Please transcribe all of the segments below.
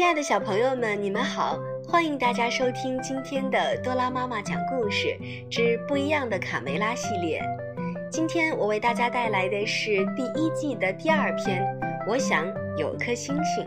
亲爱的小朋友们，你们好！欢迎大家收听今天的多拉妈妈讲故事之不一样的卡梅拉系列。今天我为大家带来的是第一季的第二篇。我想有颗星星。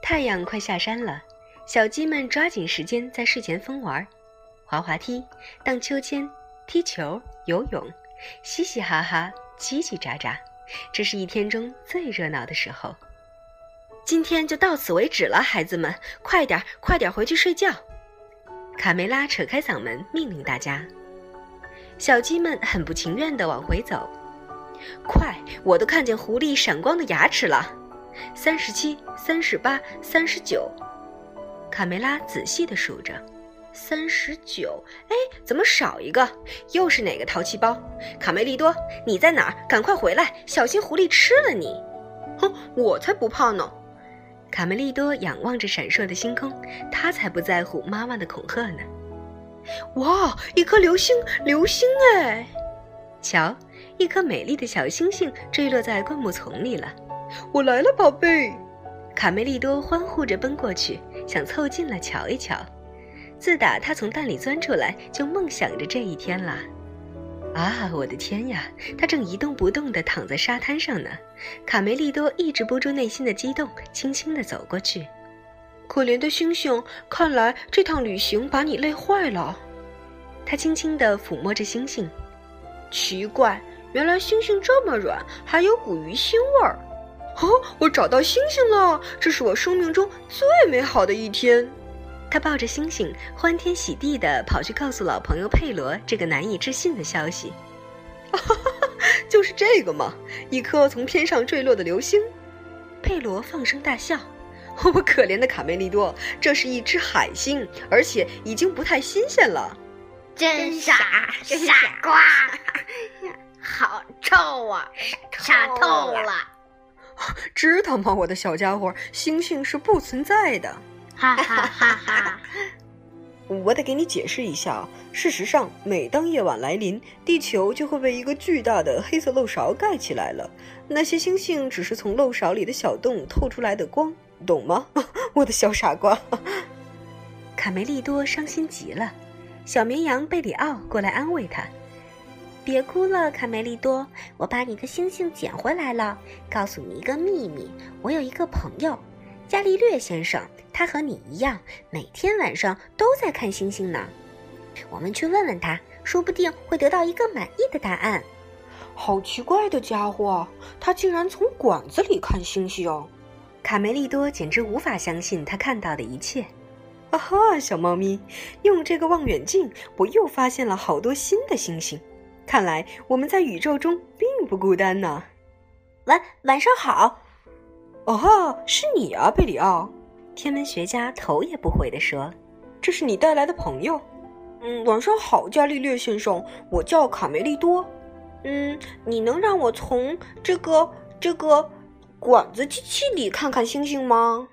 太阳快下山了。小鸡们抓紧时间在睡前疯玩，滑滑梯、荡秋千、踢球、游泳，嘻嘻哈哈，叽叽喳喳，这是一天中最热闹的时候。今天就到此为止了，孩子们，快点，快点回去睡觉。卡梅拉扯开嗓门命令大家。小鸡们很不情愿地往回走。快，我都看见狐狸闪光的牙齿了。三十七，三十八，三十九。卡梅拉仔细地数着，三十九。哎，怎么少一个？又是哪个淘气包？卡梅利多，你在哪儿？赶快回来，小心狐狸吃了你！哼，我才不怕呢！卡梅利多仰望着闪烁的星空，他才不在乎妈妈的恐吓呢。哇，一颗流星，流星哎！瞧，一颗美丽的小星星坠落在灌木丛里了。我来了，宝贝！卡梅利多欢呼着奔过去，想凑近了瞧一瞧。自打他从蛋里钻出来，就梦想着这一天了。啊，我的天呀！他正一动不动地躺在沙滩上呢。卡梅利多抑制不住内心的激动，轻轻地走过去。可怜的星星，看来这趟旅行把你累坏了。他轻轻地抚摸着星星。奇怪，原来星星这么软，还有股鱼腥味儿。哦，我找到星星了！这是我生命中最美好的一天。他抱着星星，欢天喜地地跑去告诉老朋友佩罗这个难以置信的消息。哈哈，就是这个嘛，一颗从天上坠落的流星。佩罗放声大笑。我可怜的卡梅利多，这是一只海星，而且已经不太新鲜了。真傻，傻瓜！好臭啊，傻透了！知道吗，我的小家伙？星星是不存在的。哈哈哈哈！我得给你解释一下。事实上，每当夜晚来临，地球就会被一个巨大的黑色漏勺盖起来了。那些星星只是从漏勺里的小洞透出来的光，懂吗？我的小傻瓜。卡梅利多伤心极了。小绵羊贝里奥过来安慰他。别哭了，卡梅利多，我把你的星星捡回来了。告诉你一个秘密，我有一个朋友，伽利略先生，他和你一样，每天晚上都在看星星呢。我们去问问他，说不定会得到一个满意的答案。好奇怪的家伙，他竟然从管子里看星星！卡梅利多简直无法相信他看到的一切。啊哈，小猫咪，用这个望远镜，我又发现了好多新的星星。看来我们在宇宙中并不孤单呢。晚晚上好。哦，是你啊，贝里奥。天文学家头也不回地说：“这是你带来的朋友。”嗯，晚上好，伽利略先生，我叫卡梅利多。嗯，你能让我从这个这个管子机器里看看星星吗？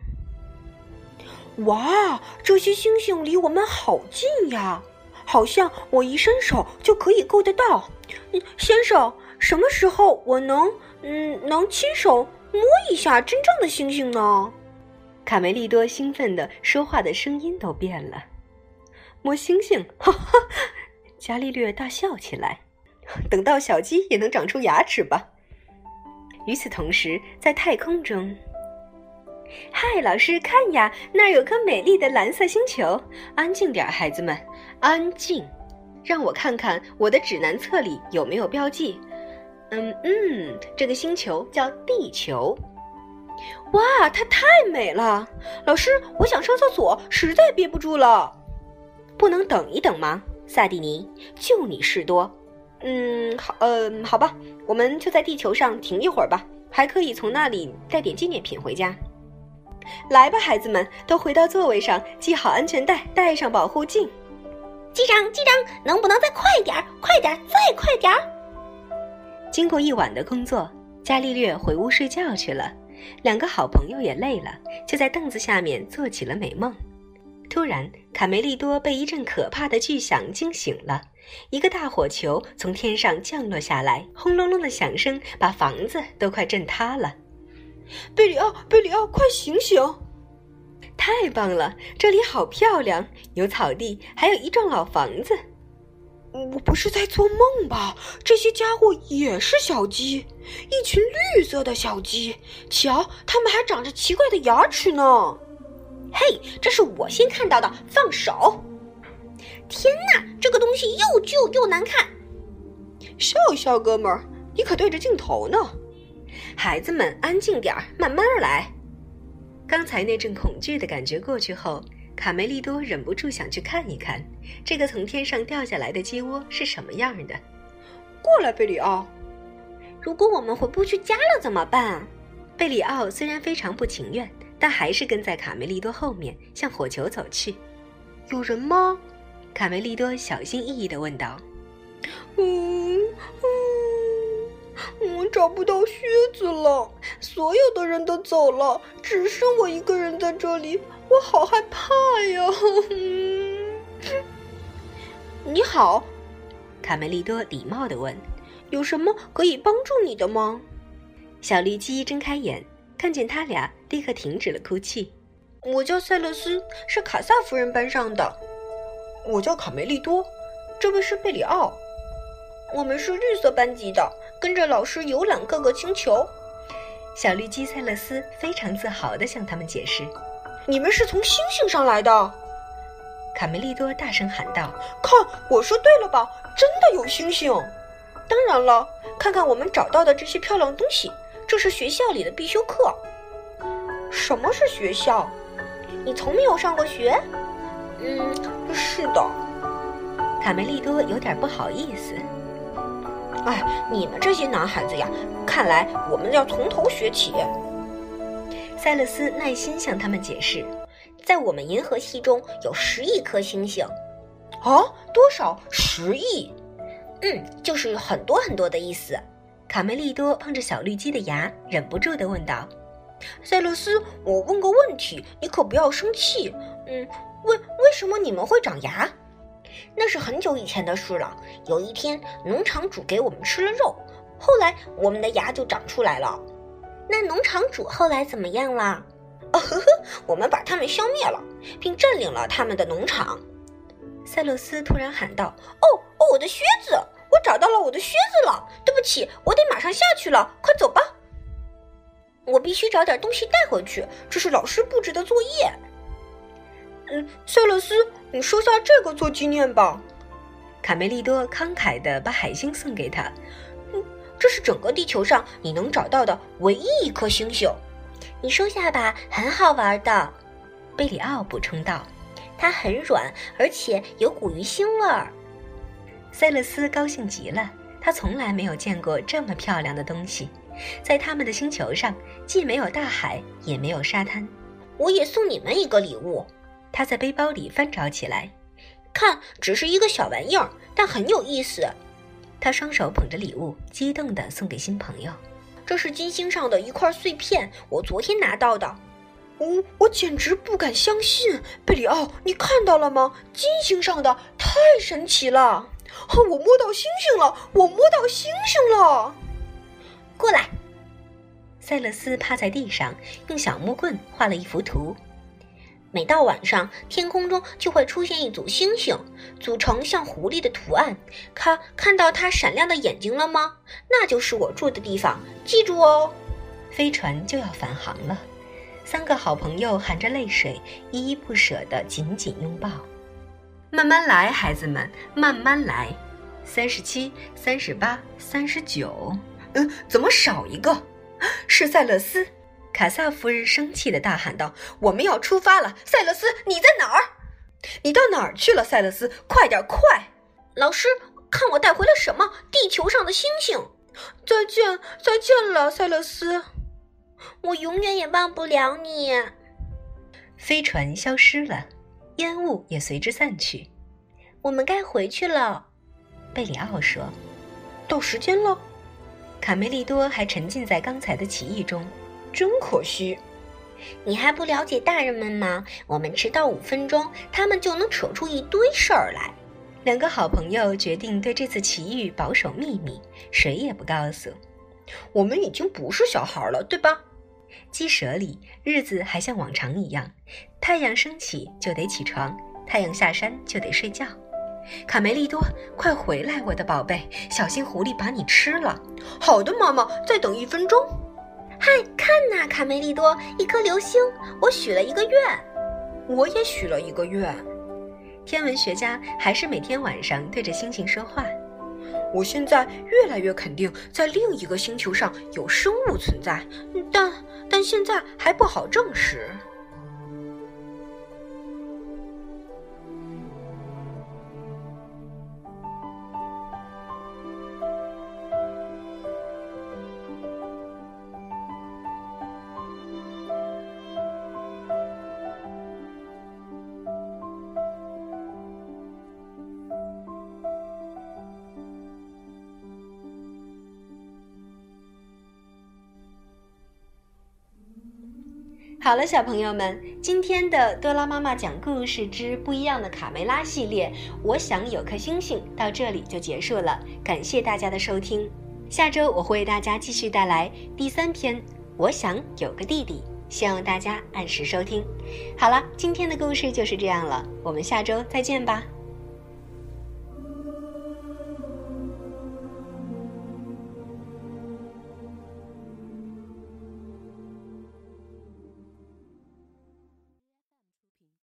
哇，这些星星离我们好近呀！好像我一伸手就可以够得到，先生，什么时候我能嗯能亲手摸一下真正的星星呢？卡梅利多兴奋的说话的声音都变了。摸星星，哈哈！伽利略大笑起来。等到小鸡也能长出牙齿吧。与此同时，在太空中，嗨，老师，看呀，那儿有颗美丽的蓝色星球。安静点，孩子们，安静。让我看看我的指南册里有没有标记。嗯嗯，这个星球叫地球。哇，它太美了！老师，我想上厕所，实在憋不住了。不能等一等吗？萨蒂尼，就你事多。嗯，好，嗯，好吧，我们就在地球上停一会儿吧，还可以从那里带点纪念品回家。来吧，孩子们，都回到座位上，系好安全带，戴上保护镜。机长，机长，能不能再快点儿？快点儿，再快点儿！经过一晚的工作，伽利略回屋睡觉去了。两个好朋友也累了，就在凳子下面做起了美梦。突然，卡梅利多被一阵可怕的巨响惊醒了。一个大火球从天上降落下来，轰隆隆的响声把房子都快震塌了。贝里奥，贝里奥，快醒醒！太棒了，这里好漂亮，有草地，还有一幢老房子。我不是在做梦吧？这些家伙也是小鸡，一群绿色的小鸡。瞧，它们还长着奇怪的牙齿呢。嘿，这是我先看到的，放手！天哪，这个东西又旧又难看。笑笑，哥们儿，你可对着镜头呢。孩子们，安静点儿，慢慢来。刚才那阵恐惧的感觉过去后，卡梅利多忍不住想去看一看，这个从天上掉下来的鸡窝是什么样的。过来，贝里奥。如果我们回不去家了怎么办？贝里奥虽然非常不情愿，但还是跟在卡梅利多后面向火球走去。有人吗？卡梅利多小心翼翼地问道：“嗯嗯，我找不到靴子了，所有的人都走了，只剩我一个人在这里，我好害怕呀！” 你好，卡梅利多礼貌地问：“有什么可以帮助你的吗？”小绿鸡睁开眼，看见他俩，立刻停止了哭泣。“我叫塞勒斯，是卡萨夫人班上的。”我叫卡梅利多，这位是贝里奥，我们是绿色班级的，跟着老师游览各个星球。小绿鸡塞勒斯非常自豪地向他们解释：“你们是从星星上来的。”卡梅利多大声喊道：“看，我说对了吧？真的有星星！当然了，看看我们找到的这些漂亮东西，这是学校里的必修课。什么是学校？你从没有上过学？”嗯，是的，卡梅利多有点不好意思。哎，你们这些男孩子呀，看来我们要从头学起。塞勒斯耐心向他们解释，在我们银河系中有十亿颗星星。啊，多少？十亿？嗯，就是很多很多的意思。卡梅利多碰着小绿鸡的牙，忍不住地问道：“塞勒斯，我问个问题，你可不要生气。嗯。”为为什么你们会长牙？那是很久以前的事了。有一天，农场主给我们吃了肉，后来我们的牙就长出来了。那农场主后来怎么样了？哦 呵呵，我们把他们消灭了，并占领了他们的农场。塞勒斯突然喊道：“哦哦，我的靴子！我找到了我的靴子了！对不起，我得马上下去了，快走吧。我必须找点东西带回去，这是老师布置的作业。”塞勒斯，你收下这个做纪念吧。卡梅利多慷慨地把海星送给他。嗯，这是整个地球上你能找到的唯一一颗星星。你收下吧，很好玩的。贝里奥补充道：“它很软，而且有股鱼腥味儿。”塞勒斯高兴极了，他从来没有见过这么漂亮的东西。在他们的星球上，既没有大海，也没有沙滩。我也送你们一个礼物。他在背包里翻找起来，看，只是一个小玩意儿，但很有意思。他双手捧着礼物，激动地送给新朋友。这是金星上的一块碎片，我昨天拿到的。哦，我简直不敢相信，贝里奥，你看到了吗？金星上的，太神奇了！我摸到星星了，我摸到星星了。过来。塞勒斯趴在地上，用小木棍画了一幅图。每到晚上，天空中就会出现一组星星，组成像狐狸的图案。看，看到它闪亮的眼睛了吗？那就是我住的地方，记住哦。飞船就要返航了，三个好朋友含着泪水，依依不舍地紧紧拥抱。慢慢来，孩子们，慢慢来。三十七、三十八、三十九，嗯，怎么少一个？是塞勒斯。卡萨夫人生气的大喊道：“我们要出发了，塞勒斯，你在哪儿？你到哪儿去了，塞勒斯？快点，快！老师，看我带回了什么？地球上的星星。再见，再见了，塞勒斯。我永远也忘不了你。”飞船消失了，烟雾也随之散去。我们该回去了，贝里奥说：“到时间了。”卡梅利多还沉浸在刚才的奇异中。真可惜，你还不了解大人们吗？我们迟到五分钟，他们就能扯出一堆事儿来。两个好朋友决定对这次奇遇保守秘密，谁也不告诉。我们已经不是小孩了，对吧？鸡舍里日子还像往常一样，太阳升起就得起床，太阳下山就得睡觉。卡梅利多，快回来，我的宝贝，小心狐狸把你吃了。好的，妈妈，再等一分钟。嗨，看呐，卡梅利多，一颗流星！我许了一个愿，我也许了一个愿。天文学家还是每天晚上对着星星说话。我现在越来越肯定，在另一个星球上有生物存在，但但现在还不好证实。好了，小朋友们，今天的多拉妈妈讲故事之不一样的卡梅拉系列，我想有颗星星到这里就结束了。感谢大家的收听，下周我会为大家继续带来第三篇。我想有个弟弟，希望大家按时收听。好了，今天的故事就是这样了，我们下周再见吧。